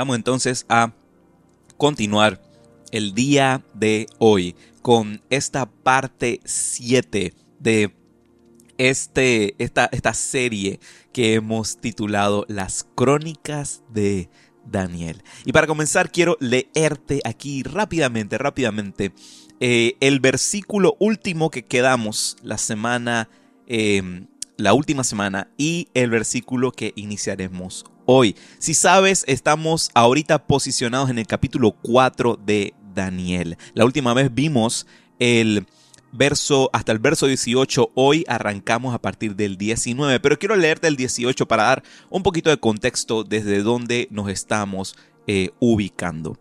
Vamos entonces a continuar el día de hoy con esta parte 7 de este, esta, esta serie que hemos titulado Las Crónicas de Daniel. Y para comenzar quiero leerte aquí rápidamente, rápidamente, eh, el versículo último que quedamos la semana, em, la última semana y el versículo que iniciaremos hoy. Si sabes, estamos ahorita posicionados en el capítulo 4 de Daniel. La última vez vimos el verso hasta el verso 18. Hoy arrancamos a partir del 19, pero quiero leerte el 18 para dar un poquito de contexto desde donde nos estamos eh, ubicando.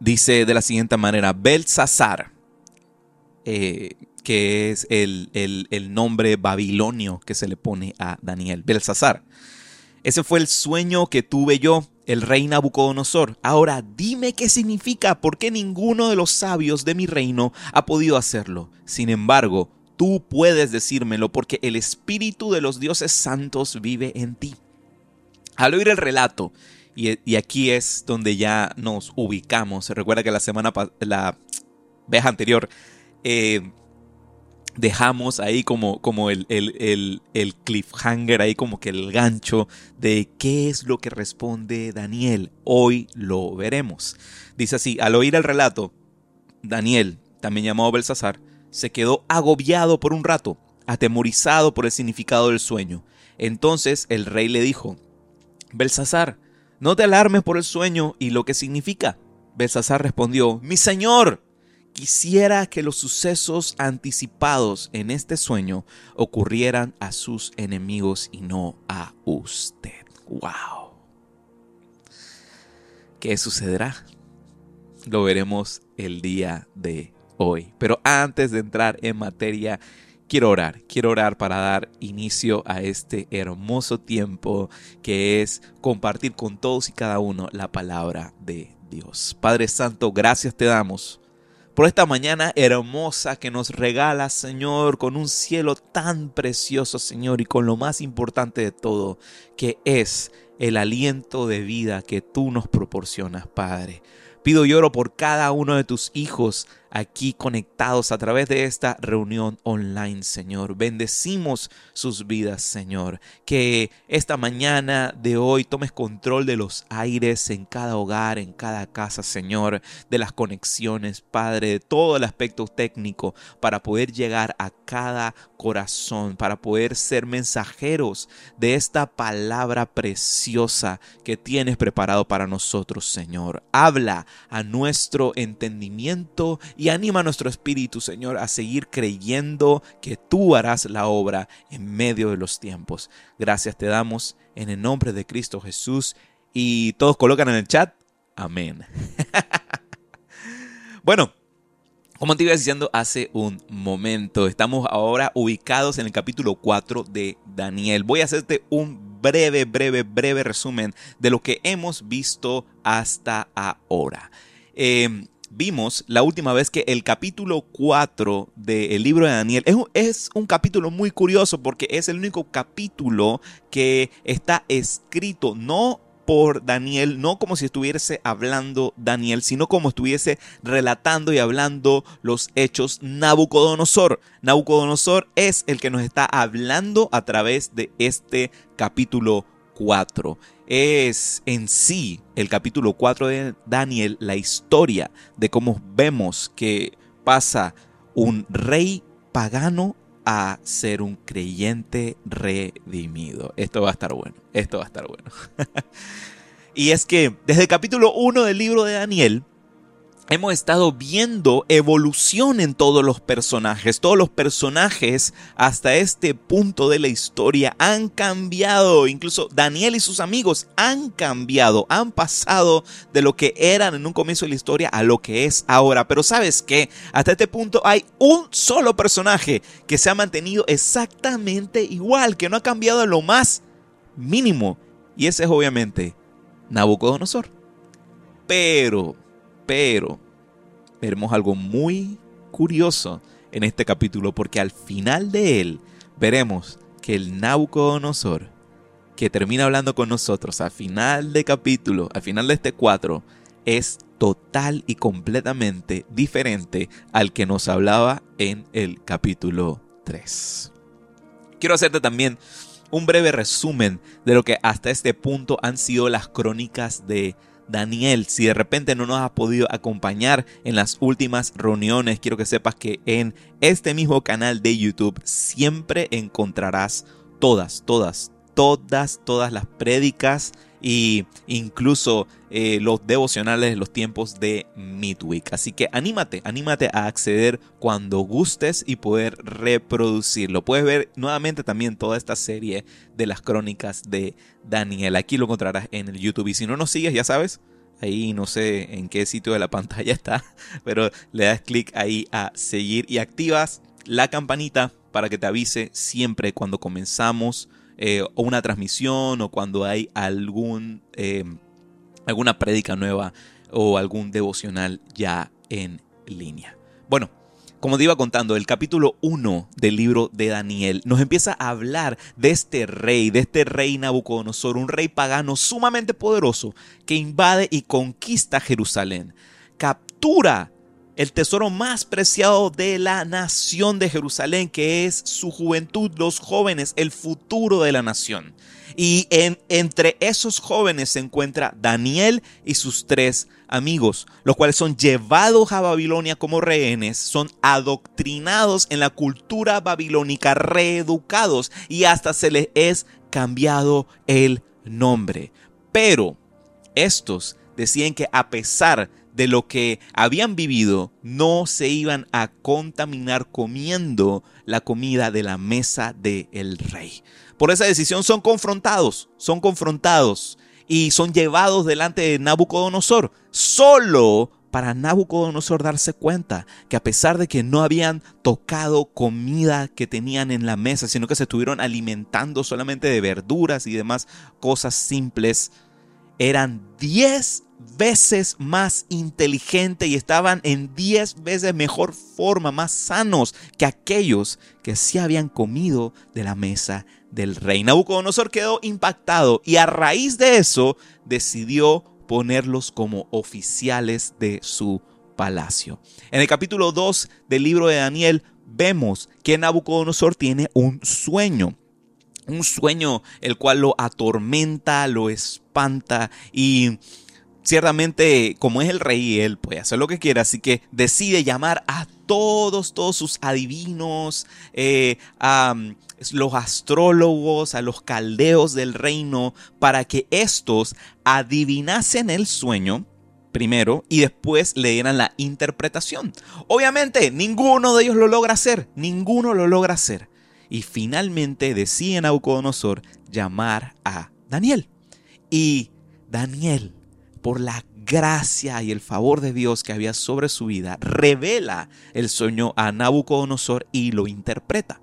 Dice de la siguiente manera, Belsasar, eh, que es el, el nombre babilonio que se le pone a Daniel, Belsasar. Ese fue el sueño que tuve yo el rey Nabucodonosor. Ahora dime qué significa, porque ninguno de los sabios de mi reino ha podido hacerlo. Sin embargo, tú puedes decírmelo, porque el espíritu de los dioses santos vive en ti. Al oír el relato, y, aquí es donde ya nos ubicamos, recuerda que la semana, la vez anterior, eh, dejamos ahí como, como el, el, cliffhanger, ahí como que el gancho de qué es lo que responde Daniel. Hoy lo veremos. Dice así, al oír el relato, Daniel, también llamado Belsasar, se quedó agobiado por un rato, atemorizado por el significado del sueño. Entonces el rey le dijo, Belsasar, no te alarmes por el sueño y lo que significa. Belsasar respondió, mi señor, quisiera que los sucesos anticipados en este sueño ocurrieran a sus enemigos y no a usted. ¡Wow! ¿Qué sucederá? Lo veremos el día de hoy. Pero antes de entrar en materia, quiero orar. Quiero orar para dar inicio a este hermoso tiempo que es compartir con todos y cada uno la palabra de Dios. Padre Santo, gracias te damos por esta mañana hermosa que nos regala, Señor, con un cielo tan precioso, Señor, y con lo más importante de todo, que es el aliento de vida que tú nos proporcionas, Padre. Pido y oro por cada uno de tus hijos aquí conectados a través de esta reunión online, Señor. Bendecimos sus vidas, Señor. Que esta mañana de hoy tomes control de los aires en cada hogar, en cada casa, Señor, de las conexiones, Padre, de todo el aspecto técnico para poder llegar a cada corazón, para poder ser mensajeros de esta palabra preciosa que tienes preparado para nosotros, Señor. Habla a nuestro entendimiento y y anima nuestro espíritu, Señor, a seguir creyendo que tú harás la obra en medio de los tiempos. Gracias te damos en el nombre de Cristo Jesús y todos colocan en el chat, amén. bueno, como te iba diciendo hace un momento, estamos ahora ubicados en el capítulo 4 de Daniel. Voy a hacerte un breve, breve, breve resumen de lo que hemos visto hasta ahora. Eh, vimos la última vez que el capítulo 4 del libro de Daniel es un, es un, capítulo muy curioso porque es el único capítulo que está escrito no por Daniel, no como si estuviese hablando Daniel, sino como estuviese relatando y hablando los hechos Nabucodonosor. Nabucodonosor es el que nos está hablando a través de este capítulo 4 es en sí el capítulo 4 de Daniel la historia de cómo vemos que pasa un rey pagano a ser un creyente redimido. Esto va a estar bueno, esto va a estar bueno. y es que desde el capítulo 1 del libro de Daniel, hemos estado viendo evolución en todos los personajes. Todos los personajes hasta este punto de la historia han cambiado. Incluso Daniel y sus amigos han cambiado. Han pasado de lo que eran en un comienzo de la historia a lo que es ahora. Pero sabes que hasta este punto hay un solo personaje que se ha mantenido exactamente igual, que no ha cambiado a lo más mínimo. Y ese es obviamente Nabucodonosor. Pero pero veremos algo muy curioso en este capítulo porque al final de él veremos que el Nabucodonosor que termina hablando con nosotros al final de capítulo, al final de este 4, es total y completamente diferente al que nos hablaba en el capítulo 3. Quiero hacerte también un breve resumen de lo que hasta este punto han sido las crónicas de Daniel. Si de repente no nos has podido acompañar en las últimas reuniones, quiero que sepas que en este mismo canal de YouTube siempre encontrarás todas, todas, todas, todas las prédicas e incluso eh, los devocionales de los tiempos de Midweek. Así que anímate, anímate a acceder cuando gustes y poder reproducirlo. Puedes ver nuevamente también toda esta serie de las crónicas de Daniel. Aquí lo encontrarás en el YouTube. Y si no nos sigues, ya sabes, ahí no sé en qué sitio de la pantalla está, pero le das clic ahí a seguir y activas la campanita para que te avise siempre cuando comenzamos eh, o una transmisión o cuando hay algún, eh, alguna prédica nueva o algún devocional ya en línea. Bueno, como te iba contando, el capítulo 1 del libro de Daniel nos empieza a hablar de este rey, de este rey Nabucodonosor, un rey pagano sumamente poderoso que invade y conquista Jerusalén, captura el tesoro más preciado de la nación de Jerusalén, que es su juventud, los jóvenes, el futuro de la nación. Y en, entre esos jóvenes se encuentra Daniel y sus tres amigos, los cuales son llevados a Babilonia como rehenes, son adoctrinados en la cultura babilónica, reeducados y hasta se les es cambiado el nombre. Pero estos decían que a pesar de lo que habían vivido, no se iban a contaminar comiendo la comida de la mesa del rey. Por esa decisión son confrontados, son confrontados y son llevados delante de Nabucodonosor, solo para Nabucodonosor darse cuenta que a pesar de que no habían tocado comida que tenían en la mesa, sino que se estuvieron alimentando solamente de verduras y demás cosas simples, eran 10 veces más inteligente y estaban en 10 veces mejor forma, más sanos que aquellos que sí habían comido de la mesa del rey. Nabucodonosor quedó impactado y a raíz de eso decidió ponerlos como oficiales de su palacio. En el capítulo 2 del libro de Daniel vemos que Nabucodonosor tiene un sueño un sueño el cual lo atormenta, lo espanta y ciertamente como es el rey, él puede hacer lo que quiera, así que decide llamar a todos, todos sus adivinos, eh, a mm, los astrólogos, a los caldeos del reino, para que estos adivinasen el sueño primero y después le dieran la interpretación. Obviamente, ninguno de ellos lo logra hacer, ninguno lo logra hacer. Y finalmente decide Nabucodonosor llamar a Daniel. Y Daniel por la gracia y el favor de Dios que había sobre su vida, revela el sueño a Nabucodonosor y lo interpreta.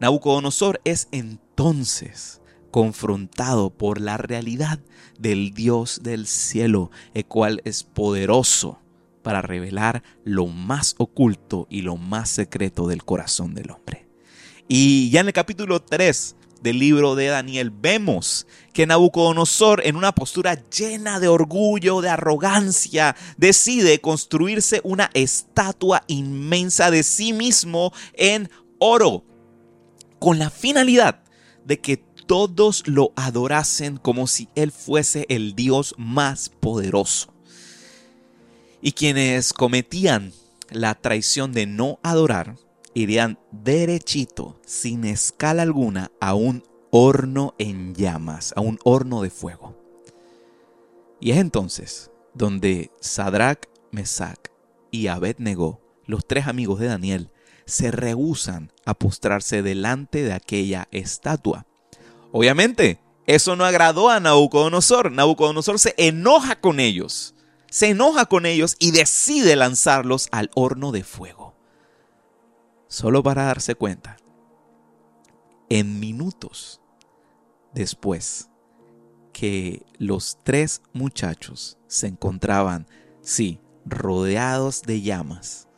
Nabucodonosor es entonces confrontado por la realidad del Dios del cielo, el cual es poderoso para revelar lo más oculto y lo más secreto del corazón del hombre. Y ya en el capítulo 3 del libro de Daniel vemos que Nabucodonosor, en una postura llena de orgullo, de arrogancia, decide construirse una estatua inmensa de sí mismo en oro, con la finalidad de que todos lo adorasen como si él fuese el Dios más poderoso. Y quienes cometían la traición de no adorar, irían derechito, sin escala alguna, a un horno en llamas, a un horno de fuego. Y es entonces donde Sadrach, Mesach y Abednego, los tres amigos de Daniel, se rehusan a postrarse delante de aquella estatua. Obviamente, eso no agradó a Nabucodonosor. Nabucodonosor se enoja con ellos, se enoja con ellos y decide lanzarlos al horno de fuego solo para darse cuenta, en minutos después que los tres muchachos se encontraban, sí, rodeados de llamas,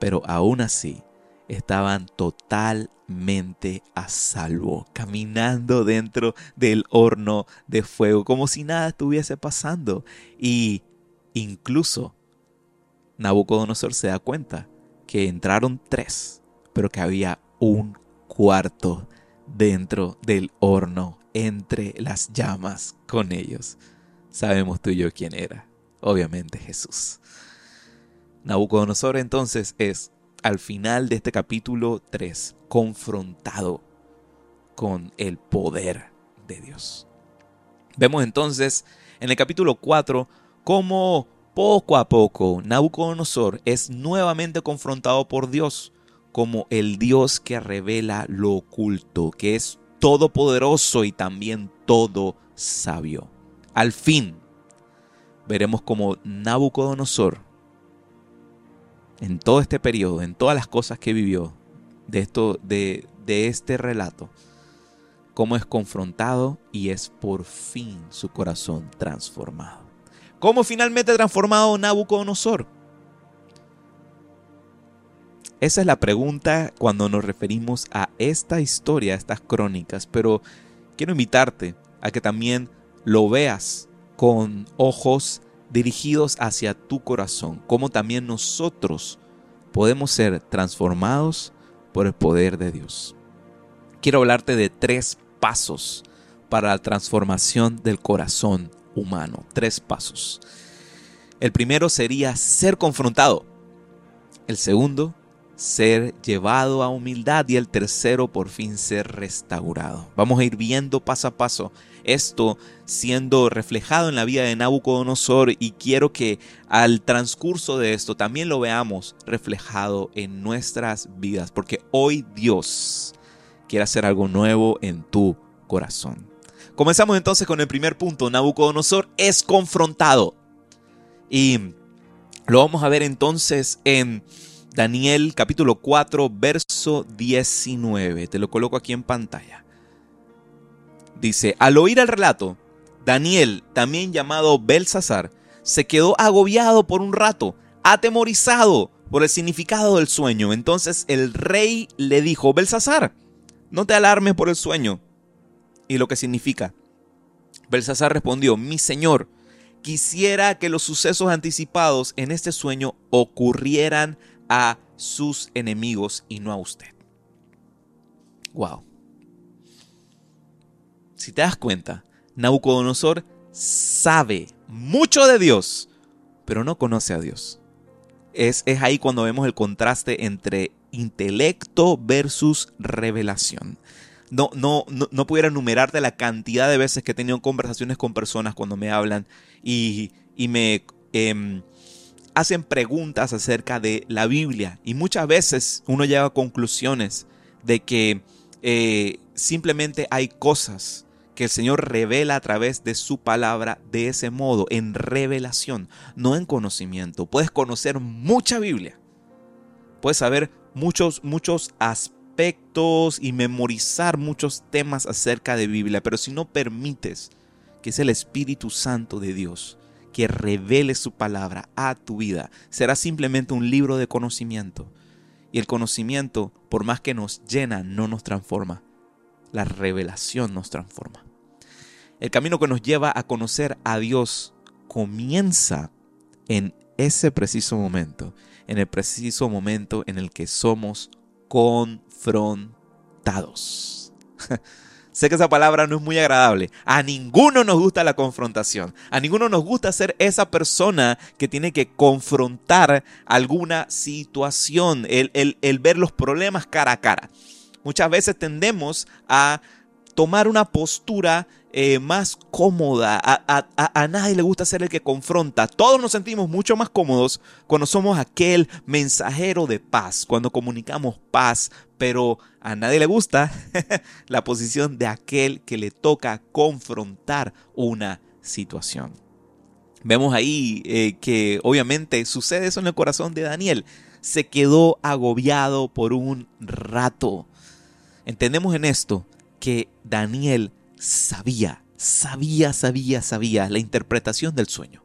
pero aún así estaban totalmente a salvo, caminando dentro del horno de fuego, como si nada estuviese pasando. Y incluso Nabucodonosor se da cuenta que entraron tres, pero que había un cuarto dentro del horno, entre las llamas con ellos. Sabemos tú y yo quién era. Obviamente Jesús. Nabucodonosor entonces es, al final de este capítulo 3, confrontado con el poder de Dios. Vemos entonces en el capítulo 4 cómo poco a poco Nabucodonosor es nuevamente confrontado por Dios como el Dios que revela lo oculto, que es todopoderoso y también todo sabio. Al fin, veremos como Nabucodonosor, en todo este periodo, en todas las cosas que vivió de, esto, de, de este relato, cómo es confrontado y es por fin su corazón transformado. ¿Cómo finalmente transformado Nabucodonosor? Esa es la pregunta cuando nos referimos a esta historia, a estas crónicas, pero quiero invitarte a que también lo veas con ojos dirigidos hacia tu corazón, como también nosotros podemos ser transformados por el poder de Dios. Quiero hablarte de tres pasos para la transformación del corazón humano. Tres pasos. El primero sería ser confrontado. El segundo, ser llevado a humildad y el tercero por fin ser restaurado. Vamos a ir viendo paso a paso esto siendo reflejado en la vida de Nabucodonosor y quiero que al transcurso de esto también lo veamos reflejado en nuestras vidas porque hoy Dios quiere hacer algo nuevo en tu corazón. Comenzamos entonces con el primer punto. Nabucodonosor es confrontado. Y lo vamos a ver entonces en Daniel capítulo 4, verso 19. Te lo coloco aquí en pantalla. Dice, al oír el relato, Daniel, también llamado Belsasar, se quedó agobiado por un rato, atemorizado por el significado del sueño. Entonces el rey le dijo, Belsasar, no te alarmes por el sueño y lo que significa. Belsasar respondió, mi señor, quisiera que los sucesos anticipados en este sueño ocurrieran a sus enemigos y no a usted. Wow. Si te das cuenta, Nabucodonosor sabe mucho de Dios, pero no conoce a Dios. Es, es ahí cuando vemos el contraste entre intelecto versus revelación. No, no, no, pudiera enumerarte la cantidad de veces que he tenido conversaciones con personas cuando me hablan y, me em, hacen preguntas acerca de la Biblia y muchas veces uno llega a conclusiones de que eh, simplemente hay cosas que el Señor revela a través de su palabra de ese modo, en revelación, no en conocimiento. Puedes conocer mucha Biblia, puedes saber muchos, muchos aspectos y memorizar muchos temas acerca de Biblia, pero si no permites que es el Espíritu Santo de Dios que revele su palabra a tu vida. Será simplemente un libro de conocimiento. Y el conocimiento, por más que nos llena, no nos transforma. La revelación nos transforma. El camino que nos lleva a conocer a Dios comienza en ese preciso momento, en el preciso momento en el que somos confrontados. Sé que esa palabra no es muy agradable. A ninguno nos gusta la confrontación. A ninguno nos gusta ser esa persona que tiene que confrontar alguna situación, el, el ver los problemas cara a cara. Muchas veces tendemos a tomar una postura eh, más cómoda. A, nadie le gusta ser el que confronta. Todos nos sentimos mucho más cómodos cuando somos aquel mensajero de paz, cuando comunicamos paz, pero a nadie le gusta la posición de aquel que le toca confrontar una situación. Vemos ahí eh, que obviamente sucede eso en el corazón de Daniel. Se quedó agobiado por un rato. Entendemos en esto que Daniel sabía, sabía, sabía, sabía la interpretación del sueño.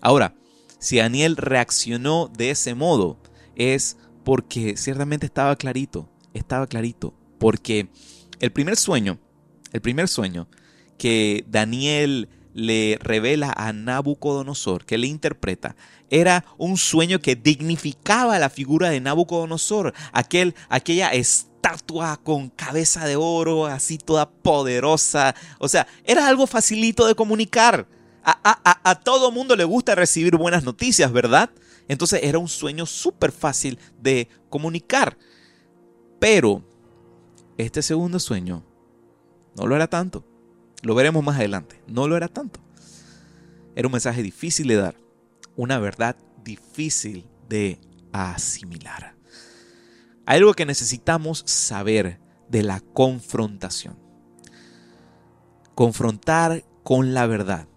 Ahora, si Daniel reaccionó de ese modo, es porque ciertamente estaba clarito, estaba clarito, porque el primer sueño, el primer sueño que Daniel le revela a Nabucodonosor, que le interpreta, era un sueño que dignificaba la figura de Nabucodonosor, aquel, aquella estatua con cabeza de oro, así toda poderosa. O sea, era algo facilito de comunicar. A, a, a todo mundo le gusta recibir buenas noticias, ¿verdad? Entonces era un sueño súper fácil de comunicar. Pero este segundo sueño no lo era tanto. Lo veremos más adelante. No lo era tanto. Era un mensaje difícil de dar. Una verdad difícil de asimilar. Hay algo que necesitamos saber de la confrontación. Confrontar con la verdad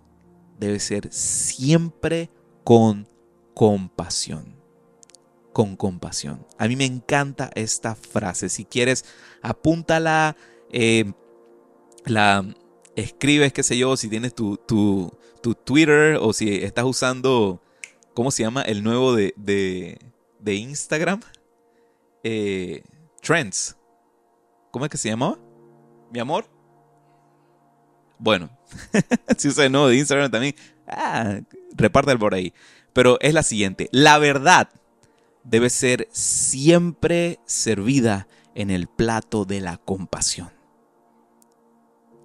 debe ser siempre con compasión. Con compasión. A mí me encanta esta frase. Si quieres, apúntala, eh, la escribes, qué sé yo, si tienes tu, tu, Twitter o si estás usando, ¿cómo se llama? El nuevo de, de, Instagram. Eh, Trends. ¿Cómo es que se llamaba? Mi amor. Bueno, si usas el nuevo de Instagram también, ah, repártelo por ahí. Pero es la siguiente, la verdad debe ser siempre servida en el plato de la compasión.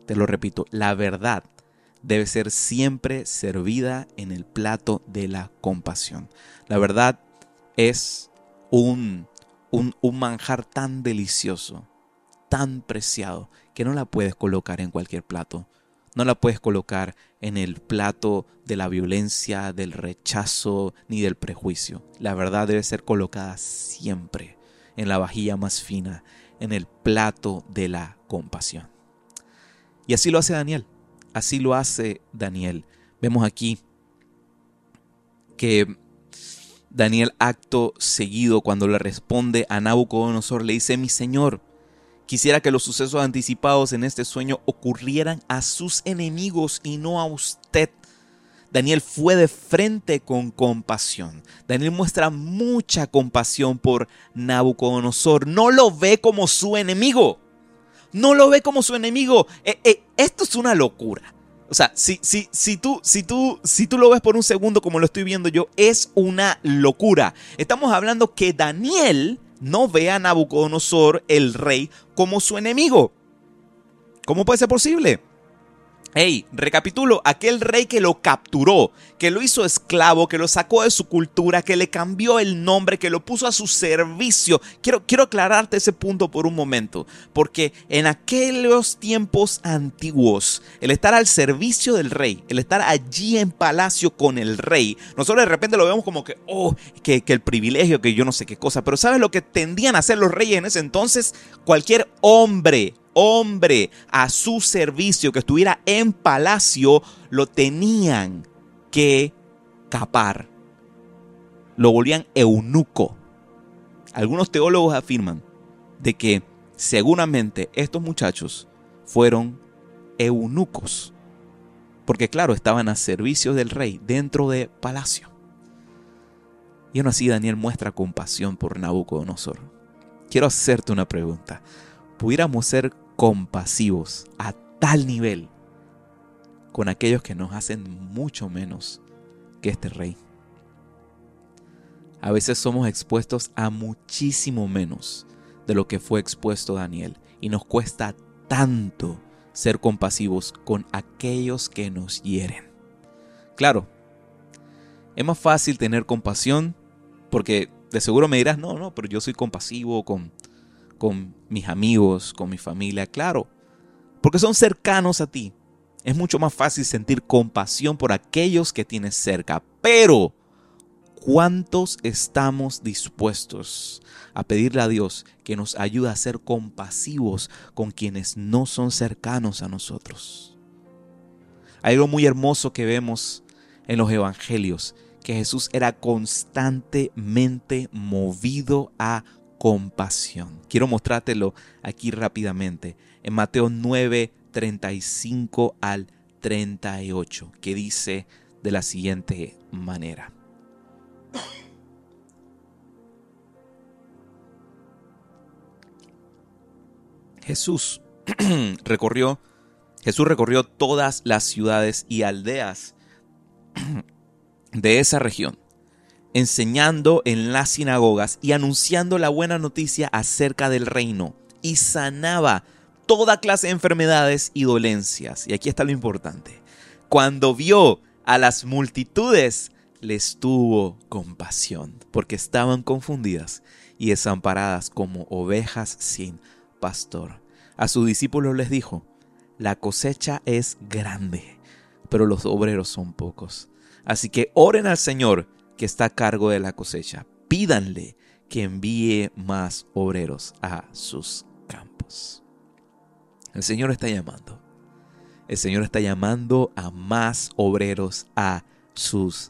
Te lo repito, la verdad debe ser siempre servida en el plato de la compasión. La verdad es un, un, un manjar tan delicioso, tan preciado, que no la puedes colocar en cualquier plato. No la puedes colocar en el plato de la violencia, del rechazo ni del prejuicio. La verdad debe ser colocada siempre en la vajilla más fina, en el plato de la compasión. Y así lo hace Daniel. Así lo hace Daniel. Vemos aquí que Daniel acto seguido cuando le responde a Nabucodonosor le dice, mi señor, Quisiera que los sucesos anticipados en este sueño ocurrieran a sus enemigos y no a usted. Daniel fue de frente con compasión. Daniel muestra mucha compasión por Nabucodonosor. No lo ve como su enemigo. No lo ve como su enemigo. Eh, eh, esto es una locura. O sea, si, si, si, tú, si, tú, si tú lo ves por un segundo como lo estoy viendo yo, es una locura. Estamos hablando que Daniel no ve a Nabucodonosor, el rey, como su enemigo. ¿Cómo puede ser posible? Hey, recapitulo, aquel rey que lo capturó, que lo hizo esclavo, que lo sacó de su cultura, que le cambió el nombre, que lo puso a su servicio. Quiero, quiero aclararte ese punto por un momento, porque en aquellos tiempos antiguos, el estar al servicio del rey, el estar allí en palacio con el rey, nosotros de repente lo vemos como que, oh, que, que el privilegio, que yo no sé qué cosa, pero ¿sabes lo que tendían a hacer los reyes en ese entonces? Cualquier hombre hombre a su servicio que estuviera en palacio, lo tenían que capar. Lo volvían eunuco. Algunos teólogos afirman de que seguramente estos muchachos fueron eunucos. Porque claro, estaban a servicio del rey dentro de palacio. Y aún así Daniel muestra compasión por Nabucodonosor. Quiero hacerte una pregunta. ¿Pudiéramos ser compasivos a tal nivel con aquellos que nos hacen mucho menos que este rey. A veces somos expuestos a muchísimo menos de lo que fue expuesto Daniel y nos cuesta tanto ser compasivos con aquellos que nos hieren. Claro, es más fácil tener compasión porque de seguro me dirás, no, no, pero yo soy compasivo con con mis amigos, con mi familia, claro, porque son cercanos a ti. Es mucho más fácil sentir compasión por aquellos que tienes cerca, pero ¿cuántos estamos dispuestos a pedirle a Dios que nos ayude a ser compasivos con quienes no son cercanos a nosotros? Hay algo muy hermoso que vemos en los evangelios, que Jesús era constantemente movido a compasión. Quiero mostrártelo aquí rápidamente en Mateo 9, 35 al 38, que dice de la siguiente manera. Jesús recorrió Jesús recorrió todas las ciudades y aldeas de esa región enseñando en las sinagogas y anunciando la buena noticia acerca del reino, y sanaba toda clase de enfermedades y dolencias. Y aquí está lo importante. Cuando vio a las multitudes, les tuvo compasión, porque estaban confundidas y desamparadas como ovejas sin pastor. A sus discípulos les dijo, la cosecha es grande, pero los obreros son pocos. Así que oren al Señor que está a cargo de la cosecha. Pídanle que envíe más obreros a sus campos. El Señor está llamando. El Señor está llamando a más obreros a sus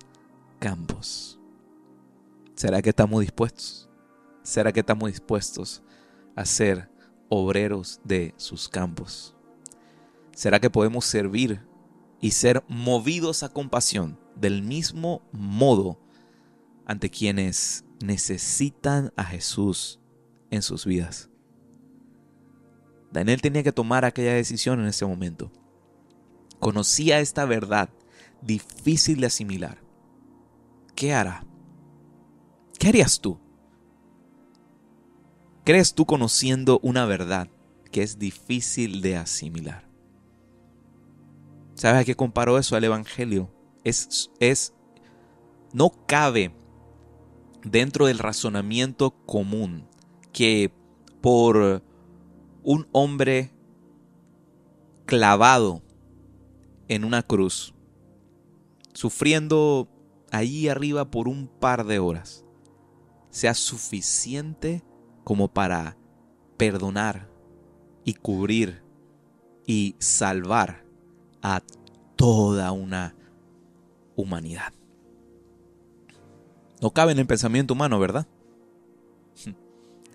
campos. ¿Será que estamos dispuestos? ¿Será que estamos dispuestos a ser obreros de sus campos? ¿Será que podemos servir y ser movidos a compasión del mismo modo ante quienes necesitan a Jesús en sus vidas? Daniel tenía que tomar aquella decisión en ese momento. Conocía esta verdad difícil de asimilar. ¿Qué hará? ¿Qué harías tú? ¿Crees tú conociendo una verdad que es difícil de asimilar? ¿Sabes a qué comparo eso al Evangelio? Es, es, no cabe dentro del razonamiento común que por un hombre clavado en una cruz, sufriendo allí arriba por un par de horas, sea suficiente como para perdonar y cubrir y salvar a toda una humanidad. No cabe en el pensamiento humano, ¿verdad?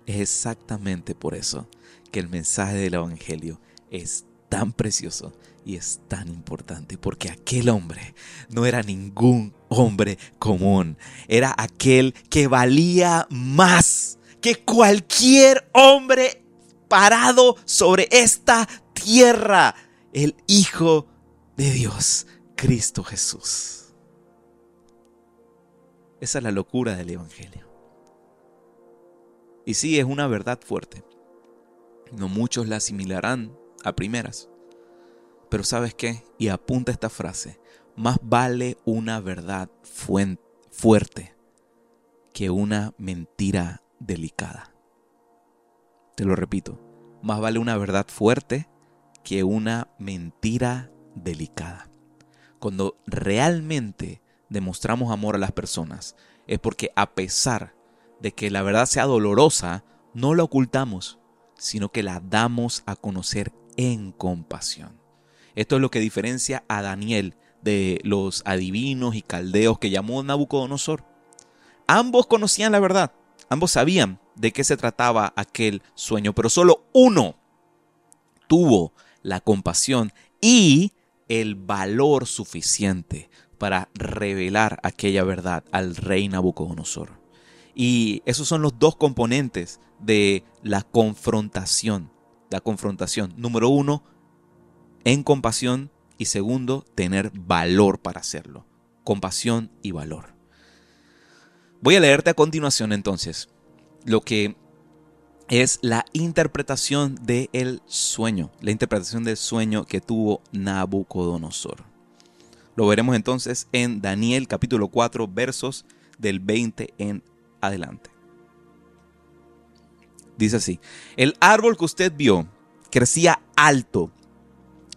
Es exactamente por eso que el mensaje del Evangelio es tan precioso y es tan importante, porque aquel hombre no era ningún hombre común, era aquel que valía más que cualquier hombre parado sobre esta tierra, el Hijo de Dios, Cristo Jesús. Esa es la locura del Evangelio. Y sí, es una verdad fuerte. No muchos la asimilarán a primeras. Pero sabes qué? Y apunta esta frase. Más vale una verdad fuerte que una mentira delicada. Te lo repito. Más vale una verdad fuerte que una mentira delicada. Cuando realmente demostramos amor a las personas, es porque a pesar de que la verdad sea dolorosa, no la ocultamos, sino que la damos a conocer en compasión. Esto es lo que diferencia a Daniel de los adivinos y caldeos que llamó Nabucodonosor. Ambos conocían la verdad, ambos sabían de qué se trataba aquel sueño, pero solo uno tuvo la compasión y el valor suficiente para revelar aquella verdad al rey Nabucodonosor. Y esos son los dos componentes de la confrontación. La confrontación. Número uno, en compasión. Y segundo, tener valor para hacerlo. Compasión y valor. Voy a leerte a continuación entonces lo que es la interpretación del sueño, la interpretación del sueño que tuvo Nabucodonosor. Lo veremos entonces en Daniel capítulo 4 versos del 20 en adelante. Dice así, el árbol que usted vio crecía alto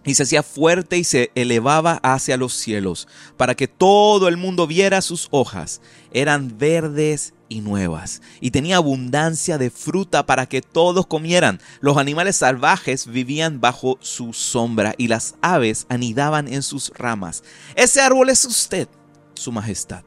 y se hacía fuerte y se elevaba hacia los cielos, para que todo el mundo viera sus hojas. Eran verdes y nuevas, y tenía abundancia de fruta para que todos comieran. Los animales salvajes vivían bajo su sombra, y las aves anidaban en sus ramas. Ese árbol es usted, su majestad.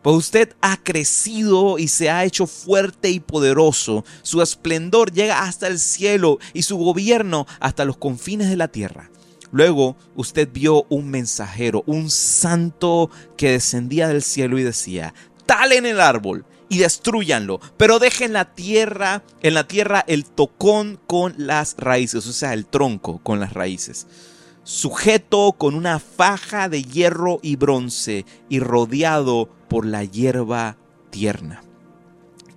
Pues usted ha crecido y se ha hecho fuerte y poderoso. Su esplendor llega hasta el cielo y su gobierno hasta los confines de la tierra. Luego usted vio un mensajero, un santo que descendía del cielo y decía, tal en el árbol y destruyanlo, pero dejen la tierra, en la tierra el tocón con las raíces, o sea, el tronco con las raíces, sujeto con una faja de hierro y bronce y rodeado por la hierba tierna.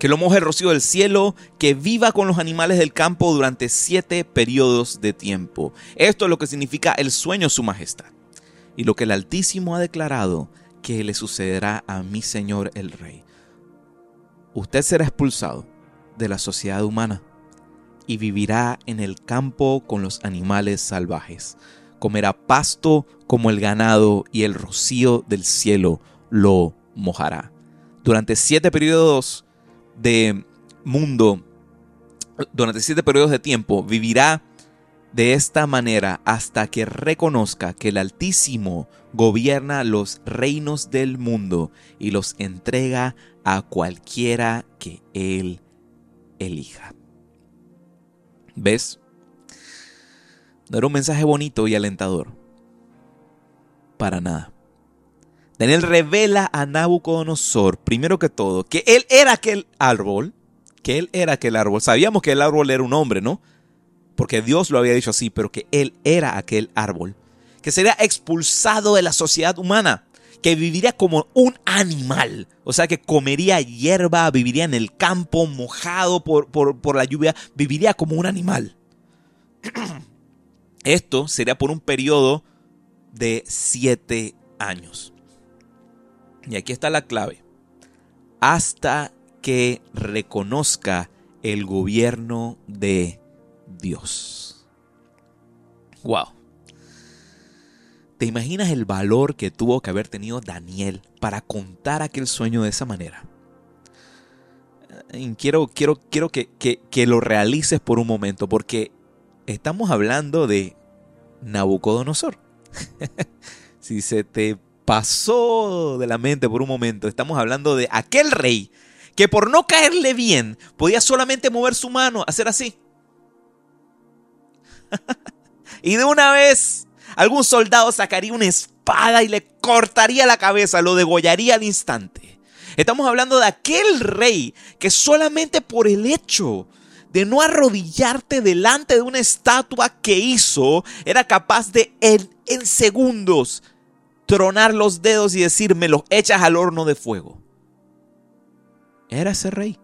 Que lo moje el rocío del cielo, que viva con los animales del campo durante siete periodos de tiempo. Esto es lo que significa el sueño su majestad. Y lo que el Altísimo ha declarado que le sucederá a mi Señor el Rey usted será expulsado de la sociedad humana y vivirá en el campo con los animales salvajes. Comerá pasto como el ganado y el rocío del cielo lo mojará. Durante siete periodos de mundo, durante siete periodos de tiempo, vivirá de esta manera hasta que reconozca que el Altísimo gobierna los reinos del mundo y los entrega a cualquiera que Él elija. ¿Ves? No era un mensaje bonito y alentador. Para nada. Daniel revela a Nabucodonosor, primero que todo, que él era aquel árbol, que él era aquel árbol. Sabíamos que el árbol era un hombre, ¿no? Porque Dios lo había dicho así, pero que él era aquel árbol, que sería expulsado de la sociedad humana que viviría como un animal. O sea, que comería hierba, viviría en el campo, mojado por, por, la lluvia, viviría como un animal. Esto sería por un periodo de siete años. Y aquí está la clave. Hasta que reconozca el gobierno de Dios. Wow. ¿Te imaginas el valor que tuvo que haber tenido Daniel para contar aquel sueño de esa manera? Eh, quiero, quiero, quiero que, que lo realices por un momento, porque estamos hablando de Nabucodonosor. si se te pasó de la mente por un momento, estamos hablando de aquel rey que por no caerle bien podía solamente mover su mano, hacer así. y de una vez algún soldado sacaría una espada y le cortaría la cabeza, lo degollaría al instante. Estamos hablando de aquel rey que solamente por el hecho de no arrodillarte delante de una estatua que hizo, era capaz de en, en segundos tronar los dedos y decirme los echas al horno de fuego. Era ese rey.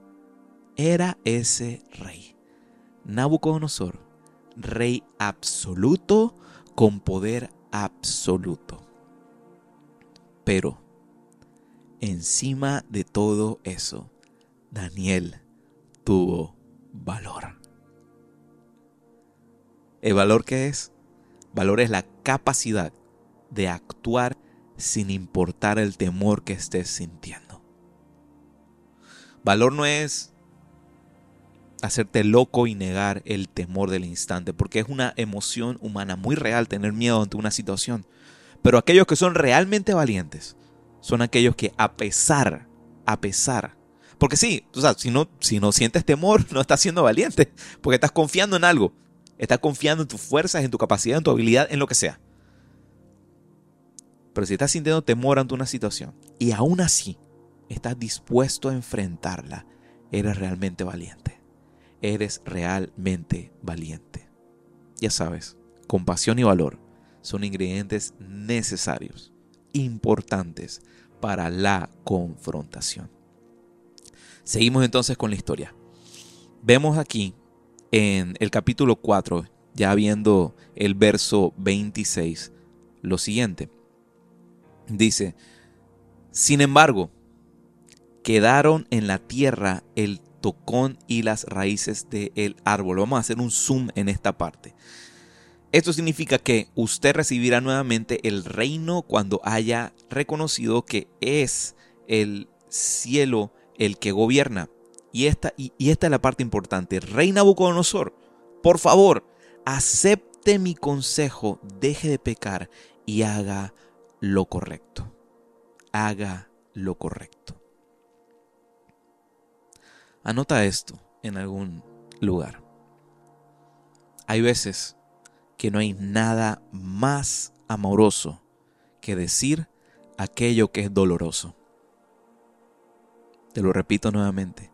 Era ese rey. Nabucodonosor, rey absoluto, con poder absoluto. Pero, encima de todo eso, Daniel tuvo valor. ¿El valor qué es? Valor es la capacidad de actuar sin importar el temor que estés sintiendo. Valor no es hacerte loco y negar el temor del instante, porque es una emoción humana muy real tener miedo ante una situación. Pero aquellos que son realmente valientes son aquellos que a pesar, a pesar, porque sí, tú sabes, si no, si no sientes temor, no estás siendo valiente, porque estás confiando en algo, estás confiando en tus fuerzas, en tu capacidad, en tu habilidad, en lo que sea. Pero si estás sintiendo temor ante una situación y aún así estás dispuesto a enfrentarla, eres realmente valiente eres realmente valiente. Ya sabes, compasión y valor son ingredientes necesarios, importantes para la confrontación. Seguimos entonces con la historia. Vemos aquí en el capítulo 4, ya viendo el verso 26, lo siguiente. Dice, sin embargo, quedaron en la tierra el con y las raíces del árbol. Vamos a hacer un zoom en esta parte. Esto significa que usted recibirá nuevamente el reino cuando haya reconocido que es el cielo el que gobierna. Y esta, y, esta es la parte importante. Rey Nabucodonosor, por favor, acepte mi consejo, deje de pecar y haga lo correcto. Haga lo correcto. Anota esto en algún lugar. Hay veces que no hay nada más amoroso que decir aquello que es doloroso. Te lo repito nuevamente.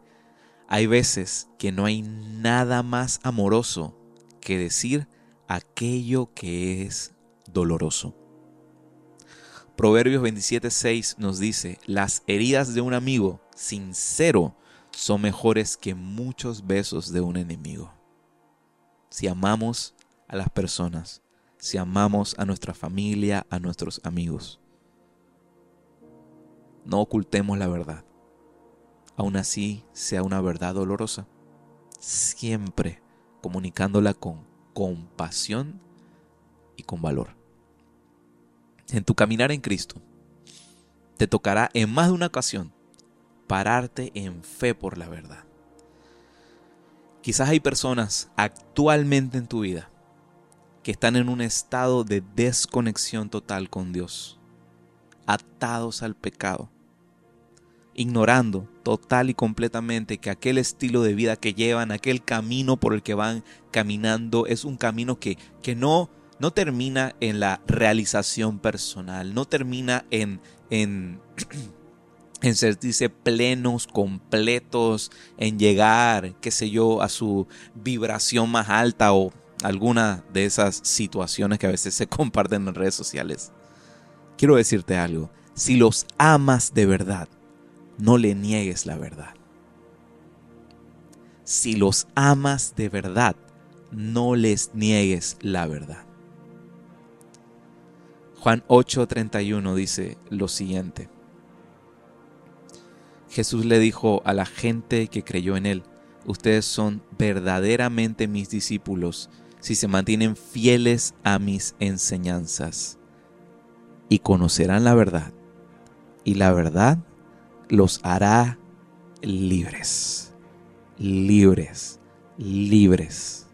Hay veces que no hay nada más amoroso que decir aquello que es doloroso. Proverbios 27:6 nos dice, las heridas de un amigo sincero son mejores que muchos besos de un enemigo. Si amamos a las personas, si amamos a nuestra familia, a nuestros amigos, no ocultemos la verdad. Aún así sea una verdad dolorosa. Siempre comunicándola con compasión y con valor. En tu caminar en Cristo, te tocará en más de una ocasión pararte en fe por la verdad. Quizás hay personas actualmente en tu vida que están en un estado de desconexión total con Dios, atados al pecado, ignorando total y completamente que aquel estilo de vida que llevan, aquel camino por el que van caminando, es un camino que, que no, no termina en la realización personal, no termina en, en, en sentirse plenos, completos, en llegar, qué sé yo, a su vibración más alta o alguna de esas situaciones que a veces se comparten en redes sociales. Quiero decirte algo, si los amas de verdad, no le niegues la verdad. Si los amas de verdad, no les niegues la verdad. Juan 8:31 dice lo siguiente. Jesús le dijo a la gente que creyó en él, ustedes son verdaderamente mis discípulos si se mantienen fieles a mis enseñanzas y conocerán la verdad y la verdad los hará libres, libres, libres,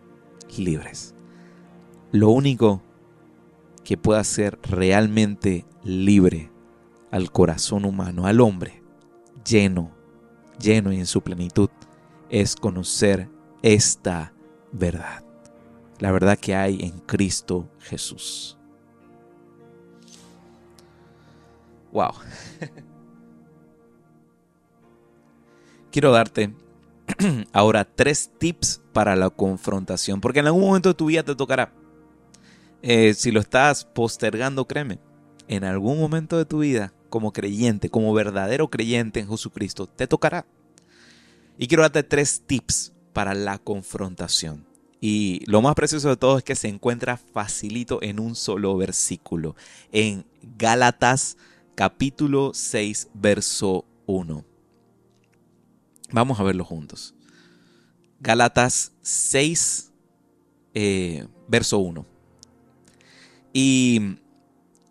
libres. Lo único que puede hacer realmente libre al corazón humano, al hombre, lleno, lleno y en su plenitud, es conocer esta verdad. La verdad que hay en Cristo Jesús. Wow. quiero darte ahora tres tips para la confrontación, porque en algún momento de tu vida te tocará. Eh, si lo estás postergando, créeme, en algún momento de tu vida, como creyente, como verdadero creyente en Jesucristo, te tocará. Y quiero darte tres tips para la confrontación. Y lo más precioso de todo es que se encuentra facilito en un solo versículo, en Gálatas capítulo 6, verso 1. Vamos a verlo juntos. Galatas 6, eh, verso 1. Y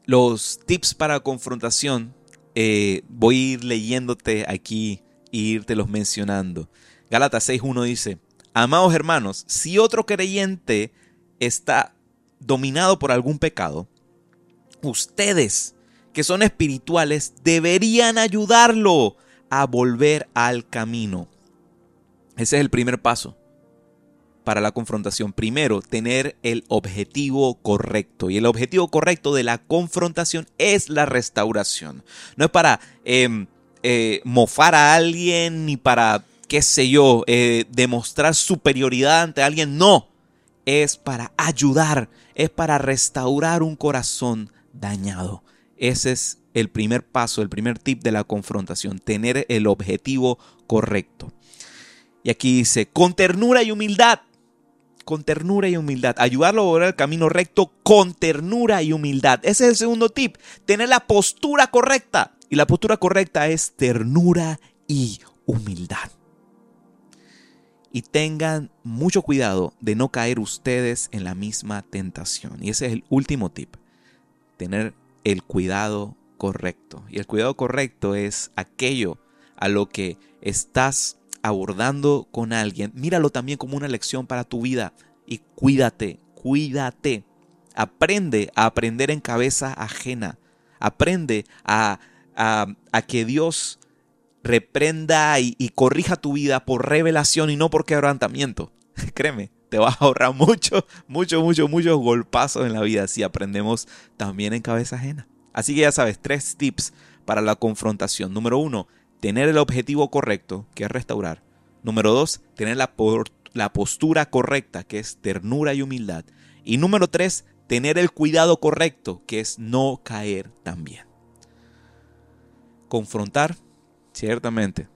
los tips para confrontación, eh, voy a ir leyéndote aquí e irte los mencionando. Gálatas 6.1 dice, Amados hermanos, si otro creyente está dominado por algún pecado, ustedes que son espirituales deberían ayudarlo a volver al camino. Ese es el primer paso para la confrontación. Primero, tener el objetivo correcto. Y el objetivo correcto de la confrontación es la restauración. No es para em, eh, mofar a alguien ni para, qué sé yo, eh, demostrar superioridad ante alguien. No, es para ayudar, es para restaurar un corazón dañado. Ese es el primer paso, el primer tip de la confrontación, tener el objetivo correcto. Y aquí dice, con ternura y humildad, con ternura y humildad, ayudarlo a volver al camino recto con ternura y humildad. Ese es el segundo tip, tener la postura correcta. Y la postura correcta es ternura y humildad. Y tengan mucho cuidado de no caer ustedes en la misma tentación. Y ese es el último tip, tener el cuidado correcto. Y el cuidado correcto es aquello a lo que estás abordando con alguien. Míralo también como una lección para tu vida y cuídate, cuídate. Aprende a aprender en cabeza ajena. Aprende a, a, que Dios reprenda y, y, corrija tu vida por revelación y no por quebrantamiento. Créeme, te vas a ahorrar mucho, mucho, mucho, muchos golpazos en la vida si aprendemos también en cabeza ajena. Así que ya sabes, tres tips para la confrontación. Número uno, tener el objetivo correcto, que es restaurar. Número dos, tener la, postura correcta, que es ternura y humildad. Y número tres, tener el cuidado correcto, que es no caer también. Confrontar, ciertamente,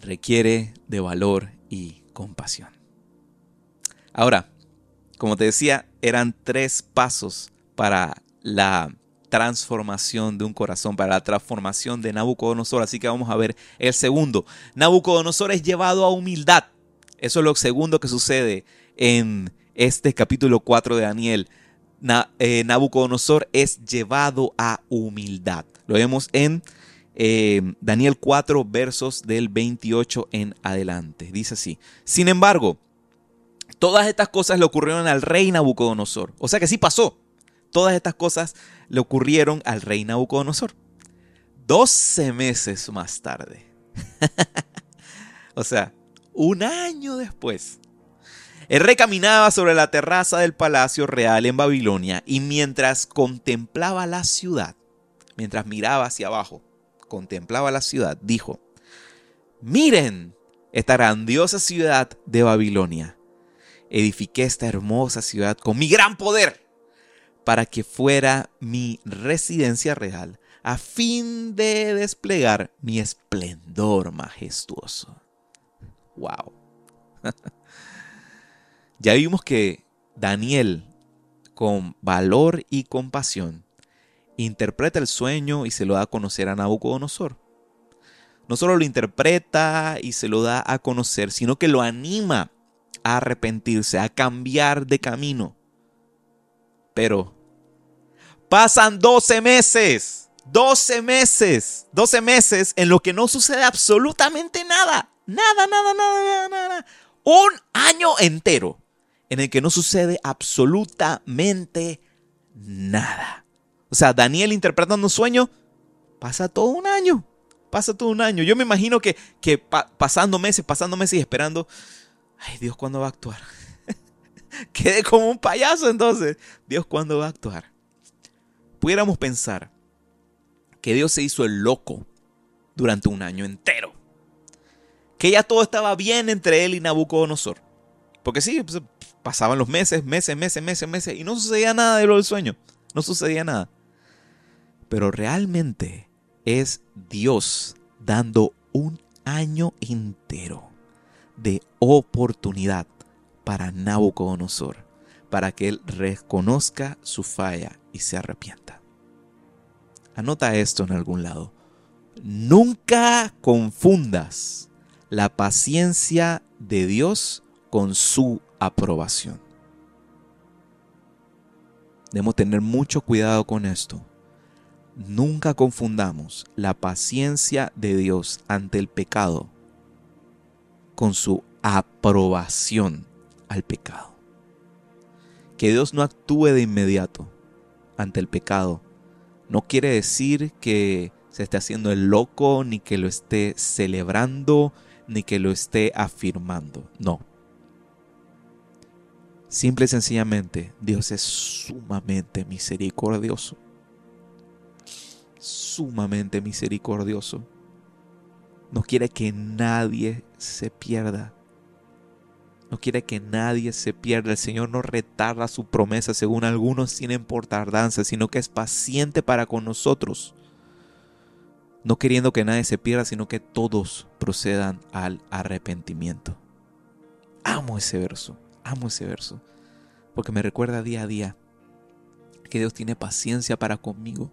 requiere de valor y compasión. Ahora, como te decía, eran tres pasos para la transformación de un corazón, para la transformación de Nabucodonosor. Así que vamos a ver el segundo. Nabucodonosor es llevado a humildad. Eso es lo segundo que sucede en este capítulo 4 de Daniel. Eh, Nabucodonosor es llevado a humildad. Lo vemos en eh, Daniel 4, versos del 28 en adelante. Dice así. Sin embargo, todas estas cosas le ocurrieron al rey Nabucodonosor. O sea que sí pasó. Todas estas cosas le ocurrieron al rey Nabucodonosor. 12 meses más tarde. o sea, un año después. El rey caminaba sobre la terraza del palacio real en Babilonia y mientras contemplaba la ciudad, mientras miraba hacia abajo, contemplaba la ciudad, dijo, miren esta grandiosa ciudad de Babilonia. Edifiqué esta hermosa ciudad con mi gran poder para que fuera mi residencia real, a fin de desplegar mi esplendor majestuoso. ¡Wow! ya vimos que Daniel, con valor y compasión, interpreta el sueño y se lo da a conocer a Nabucodonosor. No solo lo interpreta y se lo da a conocer, sino que lo anima a arrepentirse, a cambiar de camino. Pero Pasan 12 meses. 12 meses. 12 meses en lo que no sucede absolutamente nada. Nada, nada, nada, nada, nada. Un año entero en el que no sucede absolutamente nada. O sea, Daniel interpretando un sueño, pasa todo un año. Pasa todo un año. Yo me imagino que, que pasando meses, pasando meses y esperando, ay Dios, ¿cuándo va a actuar? Quedé como un payaso entonces. Dios, ¿cuándo va a actuar? Pudiéramos pensar que Dios se hizo el loco durante un año entero. Que ya todo estaba bien entre él y Nabucodonosor. Porque sí, pues, pasaban los meses, meses, meses, meses, meses, y no sucedía nada de lo del sueño. No sucedía nada. Pero realmente es Dios dando un año entero de oportunidad para Nabucodonosor, para que él reconozca su falla y se arrepienta. Anota esto en algún lado. Nunca confundas la paciencia de Dios con su aprobación. Debemos tener mucho cuidado con esto. Nunca confundamos la paciencia de Dios ante el pecado con su aprobación al pecado. Que Dios no actúe de inmediato, ante el pecado. No quiere decir que se esté haciendo el loco, ni que lo esté celebrando, ni que lo esté afirmando. No. Simple y sencillamente, Dios es sumamente misericordioso. Sumamente misericordioso. No quiere que nadie se pierda. No quiere que nadie se pierda. El Señor no retarda su promesa, según algunos tienen por tardanza, sino que es paciente para con nosotros. No queriendo que nadie se pierda, sino que todos procedan al arrepentimiento. Amo ese verso, amo ese verso, porque me recuerda día a día que Dios tiene paciencia para conmigo,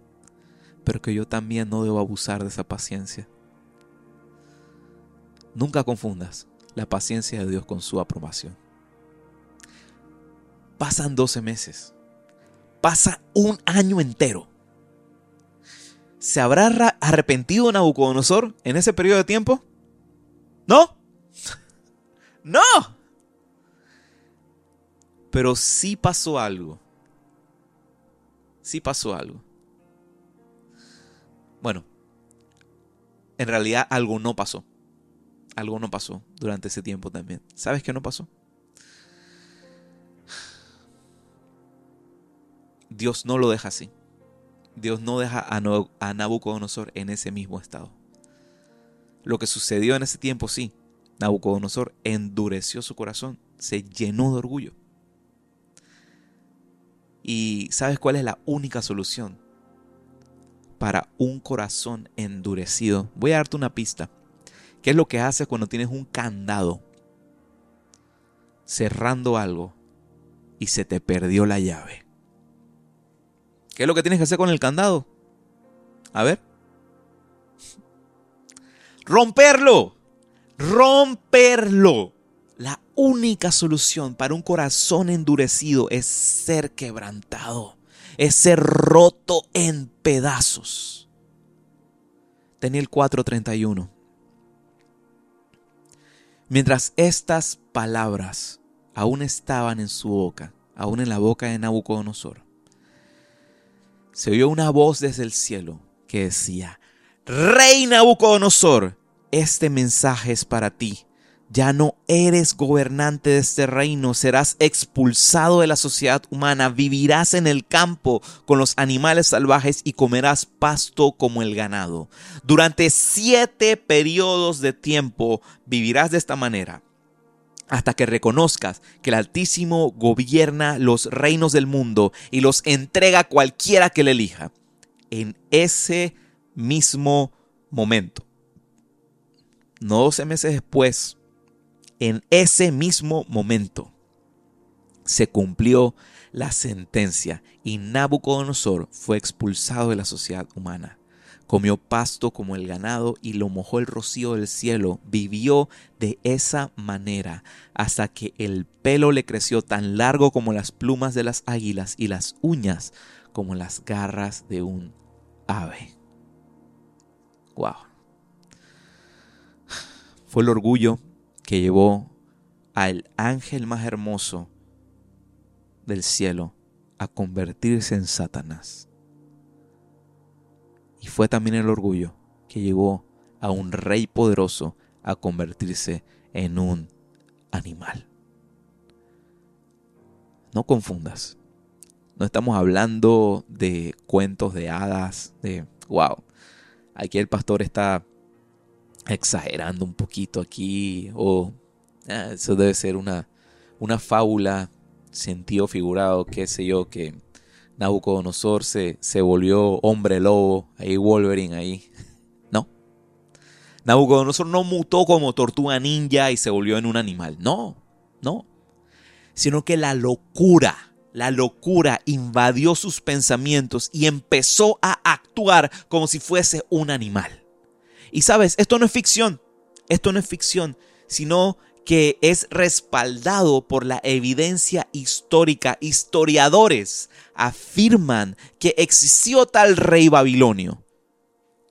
pero que yo también no debo abusar de esa paciencia. Nunca confundas la paciencia de Dios con su aprobación. Pasan 12 meses. Pasa un año entero. ¿Se habrá arrepentido Nabucodonosor en ese periodo de tiempo? ¿No? ¡No! Pero sí pasó algo. Sí pasó algo. Bueno, en realidad algo no pasó algo no pasó durante ese tiempo también. ¿Sabes qué no pasó? Dios no lo deja así. Dios no deja a, Nabucodonosor en ese mismo estado. lo que sucedió en ese tiempo, sí. Nabucodonosor endureció su corazón, se llenó de orgullo. ¿Y sabes cuál es la única solución para un corazón endurecido? Voy a darte una pista. ¿Qué es lo que haces cuando tienes un candado cerrando algo y se te perdió la llave? ¿Qué es lo que tienes que hacer con el candado? A ver. Romperlo. Romperlo. La única solución para un corazón endurecido es ser quebrantado, es ser roto en pedazos. Daniel 4:31. Mientras estas palabras aún estaban en su boca, aún en la boca de Nabucodonosor, se oyó una voz desde el cielo que decía, Rey Nabucodonosor, este mensaje es para ti. Ya no eres gobernante de este reino, serás expulsado de la sociedad humana, vivirás en el campo con los animales salvajes y comerás pasto como el ganado. Durante siete periodos de tiempo vivirás de esta manera hasta que reconozcas que el Altísimo gobierna los reinos del mundo y los entrega a cualquiera que le elija. En ese mismo momento, no 12 meses después, en ese mismo momento, se cumplió la sentencia y Nabucodonosor fue expulsado de la sociedad humana comió pasto como el ganado y lo mojó el rocío del cielo, vivió de esa manera hasta que el pelo le creció tan largo como las plumas de las águilas y las uñas como las garras de un ave. Wow. Fue el orgullo que llevó al ángel más hermoso del cielo a convertirse en Satanás. Y fue también el orgullo que llevó a un rey poderoso a convertirse en un animal. No confundas. No estamos hablando de cuentos de hadas, de, wow, aquí el pastor está exagerando un poquito aquí, o ah, eso debe ser una, una fábula, sentido figurado, qué sé yo, que Nabucodonosor se, se volvió hombre lobo, ahí Wolverine, ahí. No. Nabucodonosor no mutó como tortuga ninja y se volvió en un animal. No, no. Sino que la locura, la locura invadió sus pensamientos y empezó a actuar como si fuese un animal. Y sabes, esto no es ficción, esto no es ficción, sino que es respaldado por la evidencia histórica. Historiadores afirman que existió tal rey babilonio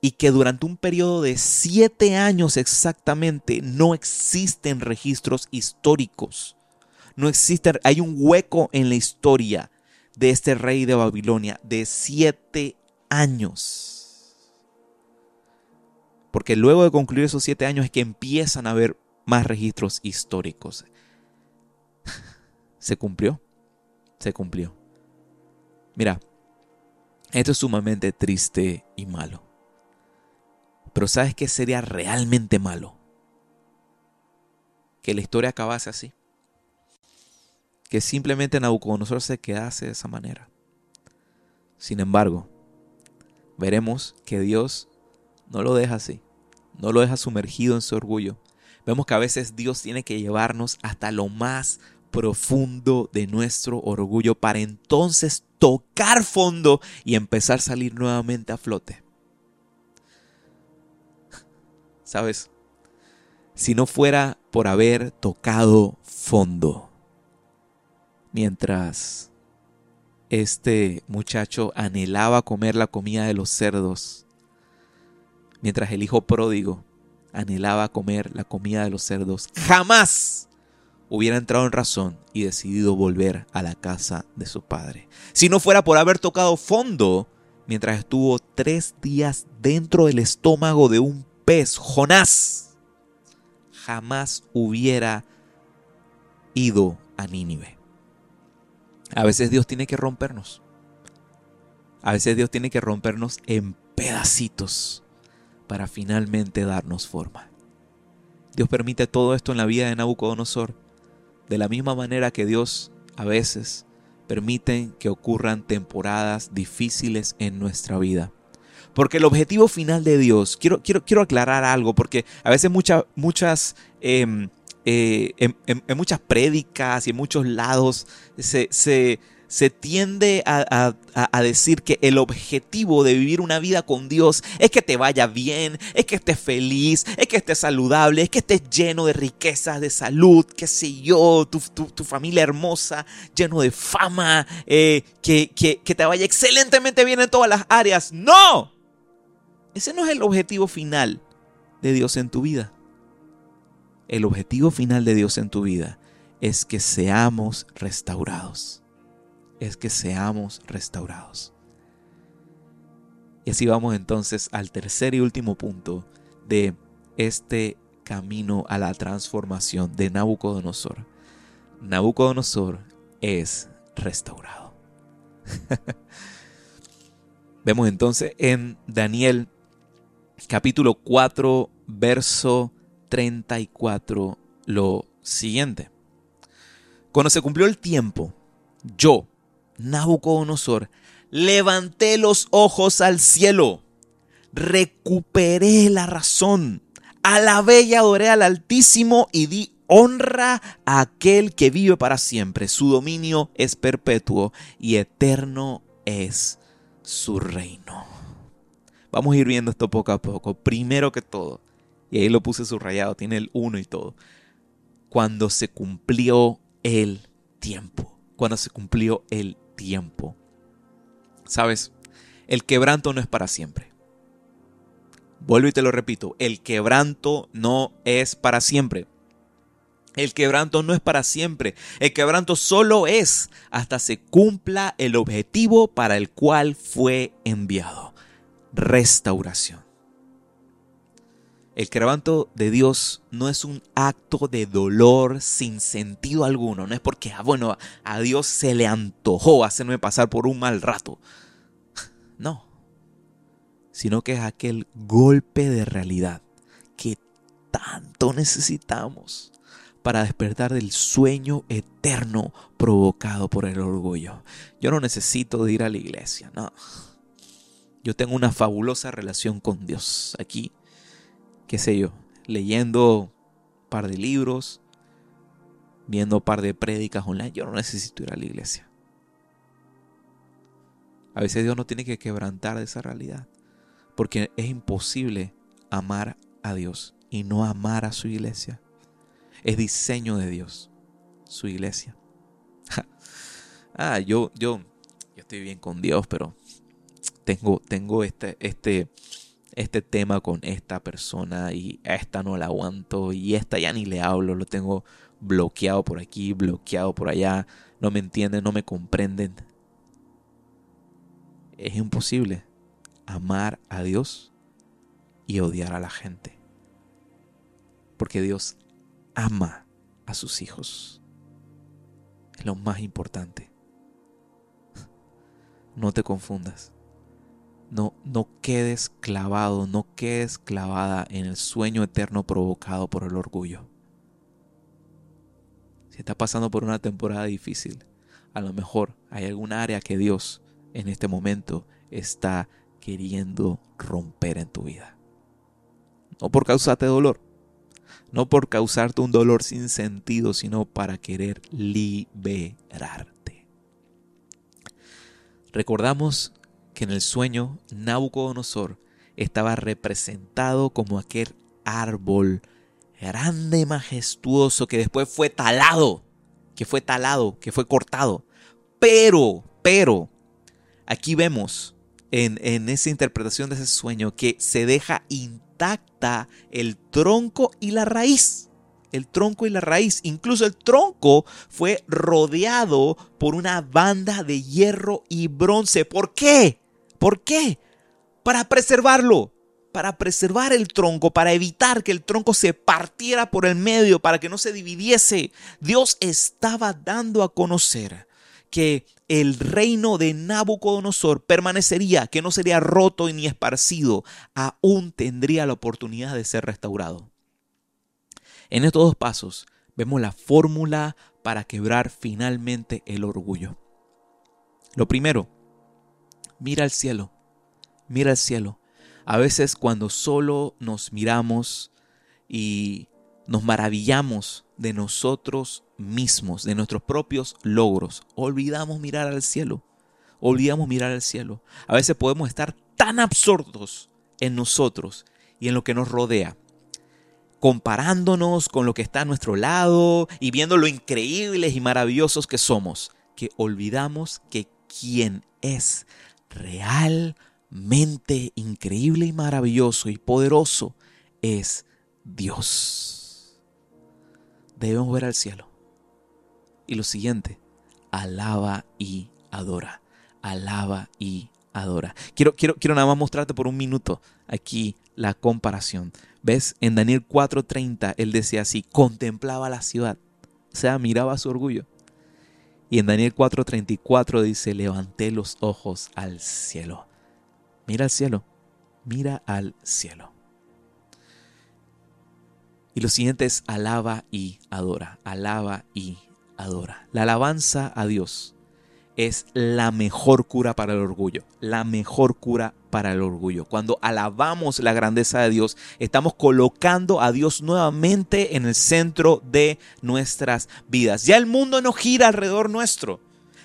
y que durante un periodo de siete años exactamente no existen registros históricos. No existe, hay un hueco en la historia de este rey de Babilonia de siete años. Porque luego de concluir esos siete años es que empiezan a haber más registros históricos. Se cumplió, se cumplió. Mira, esto es sumamente triste y malo. Pero ¿sabes qué sería realmente malo? Que la historia acabase así. Que simplemente Nabucodonosor se quedase de esa manera. Sin embargo, veremos que Dios no lo deja así. No lo deja sumergido en su orgullo, vemos que a veces Dios tiene que llevarnos hasta lo más profundo de nuestro orgullo para entonces tocar fondo y empezar a salir nuevamente a flote. ¿Sabes? Si no fuera por haber tocado fondo, mientras este muchacho anhelaba comer la comida de los cerdos, mientras el hijo pródigo anhelaba comer la comida de los cerdos, jamás hubiera entrado en razón y decidido volver a la casa de su padre. Si no fuera por haber tocado fondo mientras estuvo tres días dentro del estómago de un pez, Jonás, jamás hubiera ido a Nínive. A veces Dios tiene que rompernos. A veces Dios tiene que rompernos en pedacitos para finalmente darnos forma. Dios permite todo esto en la vida de Nabucodonosor, de la misma manera que Dios a veces permite que ocurran temporadas difíciles en nuestra vida. Porque el objetivo final de Dios, quiero, quiero, quiero aclarar algo, porque a veces muchas, muchas, em, eh, en, muchas prédicas y en muchos lados se, se se tiende a, decir que el objetivo de vivir una vida con Dios es que te vaya bien, es que estés feliz, es que estés saludable, es que estés lleno de riquezas, de salud, qué sé yo, tu, familia hermosa, lleno de fama, eh, que, que te vaya excelentemente bien en todas las áreas. No, ese no es el objetivo final de Dios en tu vida. El objetivo final de Dios en tu vida es que seamos restaurados es que seamos restaurados. Y así vamos entonces al tercer y último punto de este camino a la transformación de Nabucodonosor. Nabucodonosor es restaurado. Vemos entonces en Daniel capítulo 4, verso 34 lo siguiente. Cuando se cumplió el tiempo, yo, Nabucodonosor, levanté los ojos al cielo, recuperé la razón, alabé y adoré al Altísimo y di honra a aquel que vive para siempre. Su dominio es perpetuo y eterno es su reino. Vamos a ir viendo esto poco a poco. Primero que todo, y ahí lo puse subrayado, tiene el uno y todo. Cuando se cumplió el tiempo. Cuando se cumplió el tiempo. Sabes, el quebranto no es para siempre. Vuelvo y te lo repito, el quebranto no es para siempre. El quebranto no es para siempre. El quebranto solo es hasta se cumpla el objetivo para el cual fue enviado. Restauración. El quebranto de Dios no es un acto de dolor sin sentido alguno. No es porque, ah, bueno, a Dios se le antojó hacerme pasar por un mal rato. No. Sino que es aquel golpe de realidad que tanto necesitamos para despertar del sueño eterno provocado por el orgullo. Yo no necesito ir a la iglesia, no. Yo tengo una fabulosa relación con Dios. Aquí qué sé yo, leyendo un par de libros, viendo un par de prédicas online. Yo no necesito ir a la iglesia. A veces Dios no tiene que quebrantar de esa realidad. Porque es imposible amar a Dios y no amar a su iglesia. Es diseño de Dios, su iglesia. ah, yo, yo, yo estoy bien con Dios, pero tengo, tengo este, este, este tema con esta persona y a esta no la aguanto y esta ya ni le hablo, lo tengo bloqueado por aquí, bloqueado por allá, no me entienden, no me comprenden. Es imposible amar a Dios y odiar a la gente. Porque Dios ama a sus hijos. Es lo más importante. No te confundas. No, no quedes clavado, no quedes clavada en el sueño eterno provocado por el orgullo. Si estás pasando por una temporada difícil, a lo mejor hay algún área que Dios en este momento está queriendo romper en tu vida. No por causarte dolor, no por causarte un dolor sin sentido, sino para querer liberarte. Recordamos que en el sueño Nabucodonosor estaba representado como aquel árbol grande y majestuoso que después fue talado, que fue talado, que fue cortado. Pero, pero, aquí vemos en, en esa interpretación de ese sueño que se deja intacta el tronco y la raíz el tronco y la raíz. Incluso el tronco fue rodeado por una banda de hierro y bronce. ¿Por qué? ¿Por qué? Para preservarlo, para preservar el tronco, para evitar que el tronco se partiera por el medio, para que no se dividiese. Dios estaba dando a conocer que el reino de Nabucodonosor permanecería, que no sería roto ni esparcido, aún tendría la oportunidad de ser restaurado. En estos dos pasos vemos la fórmula para quebrar finalmente el orgullo. Lo primero, mira al cielo, mira al cielo. A veces cuando solo nos miramos y nos maravillamos de nosotros mismos, de nuestros propios logros, olvidamos mirar al cielo, olvidamos mirar al cielo. A veces podemos estar tan absortos en nosotros y en lo que nos rodea, comparándonos con lo que está a nuestro lado y viendo lo increíbles y maravillosos que somos, que olvidamos que quien es realmente increíble y maravilloso y poderoso es Dios. Debemos ver al cielo. Y lo siguiente, alaba y adora. Alaba y adora. Quiero, quiero, quiero nada más mostrarte por un minuto aquí la comparación. ¿Ves? En Daniel 4:30 él decía así, contemplaba la ciudad. O sea, miraba su orgullo. Y en Daniel 4:34 dice, levanté los ojos al cielo. Mira al cielo, mira al cielo. Y lo siguiente es alaba y adora, alaba y adora. La alabanza a Dios es la mejor cura para el orgullo, la mejor cura para el orgullo. Cuando alabamos la grandeza de Dios, estamos colocando a Dios nuevamente en el centro de nuestras vidas. Ya el mundo no gira alrededor nuestro.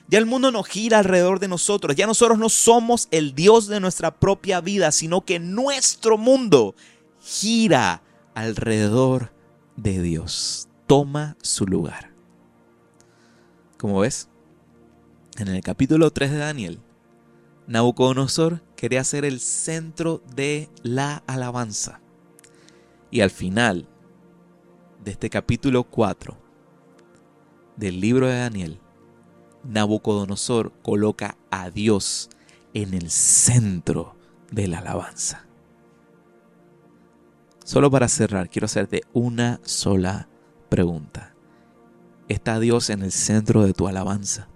Ya el mundo no gira alrededor de nosotros. Ya nosotros no somos el Dios de nuestra propia vida, sino que nuestro mundo gira alrededor de Dios. Toma su lugar. Como ves, en el capítulo 3 de Daniel, Nabucodonosor quería ser el centro de la alabanza. Y al final de este capítulo 4 del libro de Daniel, Nabucodonosor coloca a Dios en el centro de la alabanza. Solo para cerrar, quiero hacerte una sola pregunta. ¿Está Dios en el centro de tu alabanza?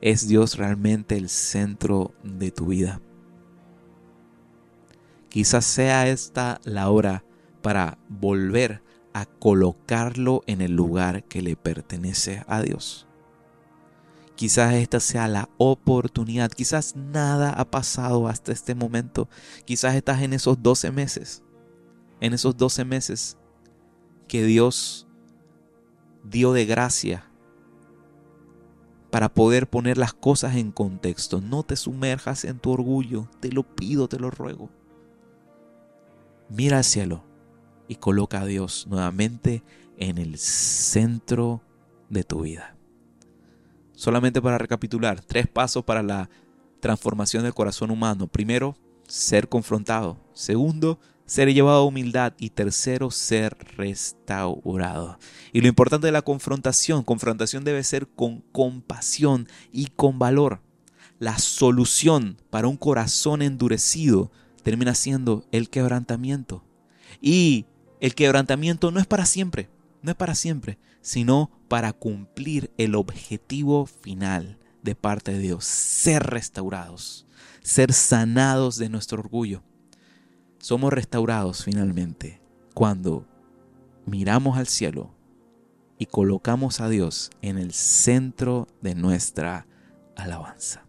¿Es Dios realmente el centro de tu vida? Quizás sea esta la hora para volver a colocarlo en el lugar que le pertenece a Dios. Quizás esta sea la oportunidad. Quizás nada ha pasado hasta este momento. Quizás estás en esos 12 meses. En esos 12 meses que Dios dio de gracia para poder poner las cosas en contexto. No te sumerjas en tu orgullo, te lo pido, te lo ruego. Mira al cielo y coloca a Dios nuevamente en el centro de tu vida. Solamente para recapitular, tres pasos para la transformación del corazón humano. Primero, ser confrontado. Segundo, ser llevado a humildad y tercero, ser restaurado. Y lo importante de la confrontación, confrontación debe ser con compasión y con valor. La solución para un corazón endurecido termina siendo el quebrantamiento. Y el quebrantamiento no es para siempre, no es para siempre, sino para cumplir el objetivo final de parte de Dios, ser restaurados, ser sanados de nuestro orgullo somos restaurados finalmente cuando miramos al cielo y colocamos a Dios en el centro de nuestra alabanza.